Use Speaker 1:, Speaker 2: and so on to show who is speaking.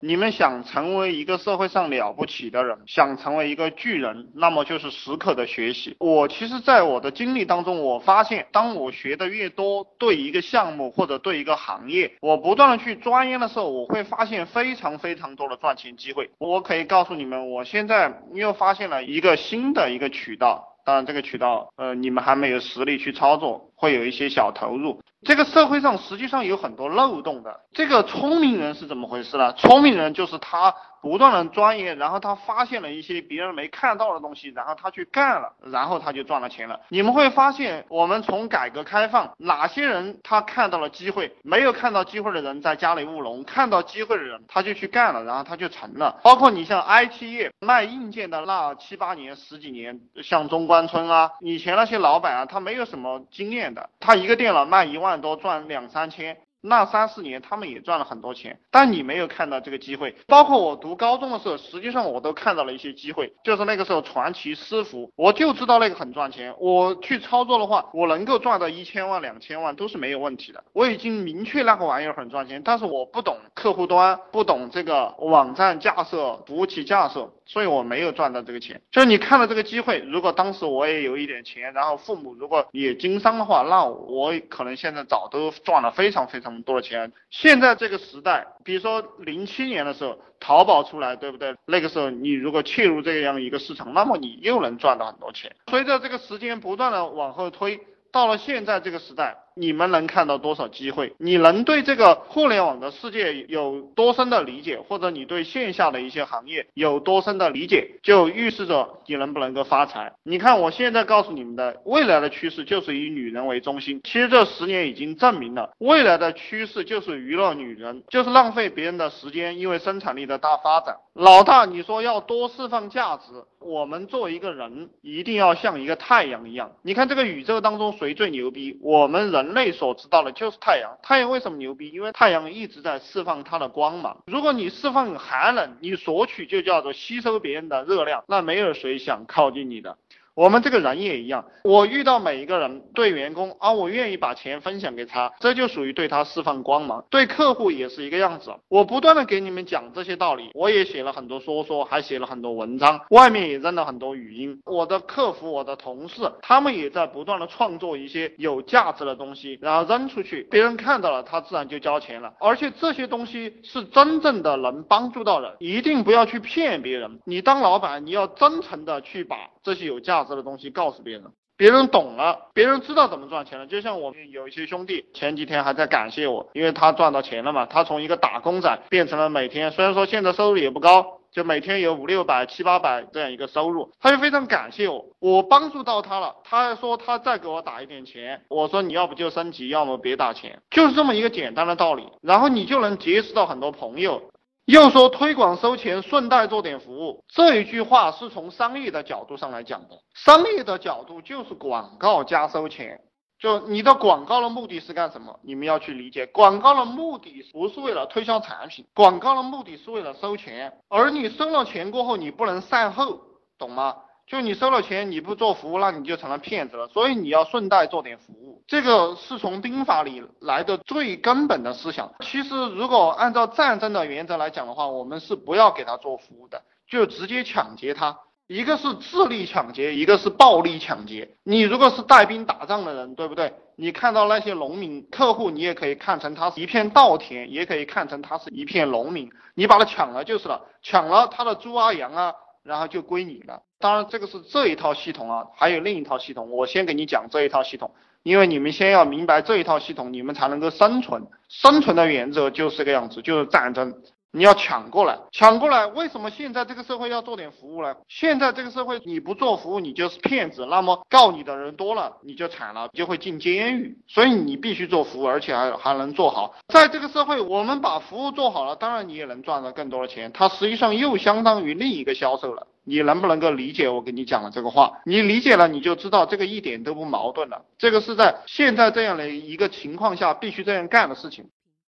Speaker 1: 你们想成为一个社会上了不起的人，想成为一个巨人，那么就是时刻的学习。我其实，在我的经历当中，我发现，当我学的越多，对一个项目或者对一个行业，我不断的去钻研的时候，我会发现非常非常多的赚钱机会。我可以告诉你们，我现在又发现了一个新的一个渠道。当然，这个渠道，呃，你们还没有实力去操作，会有一些小投入。这个社会上实际上有很多漏洞的。这个聪明人是怎么回事呢？聪明人就是他不断的钻研，然后他发现了一些别人没看到的东西，然后他去干了，然后他就赚了钱了。你们会发现，我们从改革开放，哪些人他看到了机会，没有看到机会的人在家里务农，看到机会的人他就去干了，然后他就成了。包括你像 IT 业卖硬件的那七八年、十几年，像中关村啊，以前那些老板啊，他没有什么经验他一个电脑卖一。万多赚两三千。那三四年他们也赚了很多钱，但你没有看到这个机会。包括我读高中的时候，实际上我都看到了一些机会，就是那个时候传奇私服，我就知道那个很赚钱。我去操作的话，我能够赚到一千万、两千万都是没有问题的。我已经明确那个玩意儿很赚钱，但是我不懂客户端，不懂这个网站架设、服务器架设，所以我没有赚到这个钱。就是你看到这个机会，如果当时我也有一点钱，然后父母如果也经商的话，那我可能现在早都赚了非常非常。多的钱？现在这个时代，比如说零七年的时候，淘宝出来，对不对？那个时候你如果切入这样一个市场，那么你又能赚到很多钱。随着这个时间不断的往后推，到了现在这个时代。你们能看到多少机会？你能对这个互联网的世界有多深的理解，或者你对线下的一些行业有多深的理解，就预示着你能不能够发财。你看，我现在告诉你们的未来的趋势就是以女人为中心。其实这十年已经证明了，未来的趋势就是娱乐女人，就是浪费别人的时间，因为生产力的大发展。老大，你说要多释放价值，我们做一个人，一定要像一个太阳一样。你看这个宇宙当中谁最牛逼？我们人。人类所知道的就是太阳。太阳为什么牛逼？因为太阳一直在释放它的光芒。如果你释放寒冷，你索取就叫做吸收别人的热量，那没有谁想靠近你的。我们这个人也一样，我遇到每一个人，对员工啊，我愿意把钱分享给他，这就属于对他释放光芒。对客户也是一个样子，我不断的给你们讲这些道理，我也写了很多说说，还写了很多文章，外面也扔了很多语音。我的客服，我的同事，他们也在不断的创作一些有价值的东西，然后扔出去，别人看到了，他自然就交钱了。而且这些东西是真正的能帮助到人，一定不要去骗别人。你当老板，你要真诚的去把这些有价值。这的东西告诉别人，别人懂了，别人知道怎么赚钱了。就像我们有一些兄弟前几天还在感谢我，因为他赚到钱了嘛，他从一个打工仔变成了每天，虽然说现在收入也不高，就每天有五六百、七八百这样一个收入，他就非常感谢我，我帮助到他了。他还说他再给我打一点钱，我说你要不就升级，要么别打钱，就是这么一个简单的道理。然后你就能结识到很多朋友。又说推广收钱，顺带做点服务，这一句话是从商业的角度上来讲的。商业的角度就是广告加收钱，就你的广告的目的是干什么？你们要去理解，广告的目的不是为了推销产品，广告的目的是为了收钱。而你收了钱过后，你不能善后，懂吗？就你收了钱，你不做服务，那你就成了骗子了。所以你要顺带做点服务，这个是从兵法里来的最根本的思想。其实如果按照战争的原则来讲的话，我们是不要给他做服务的，就直接抢劫他。一个是智力抢劫，一个是暴力抢劫。你如果是带兵打仗的人，对不对？你看到那些农民客户，你也可以看成他是一片稻田，也可以看成他是一片农民。你把他抢了就是了，抢了他的猪啊羊啊。然后就归你了。当然，这个是这一套系统啊，还有另一套系统。我先给你讲这一套系统，因为你们先要明白这一套系统，你们才能够生存。生存的原则就是这个样子，就是战争。你要抢过来，抢过来。为什么现在这个社会要做点服务呢？现在这个社会你不做服务，你就是骗子。那么告你的人多了，你就惨了，就会进监狱。所以你必须做服务，而且还还能做好。在这个社会，我们把服务做好了，当然你也能赚到更多的钱。它实际上又相当于另一个销售了。你能不能够理解我跟你讲的这个话？你理解了，你就知道这个一点都不矛盾了。这个是在现在这样的一个情况下必须这样干的事情。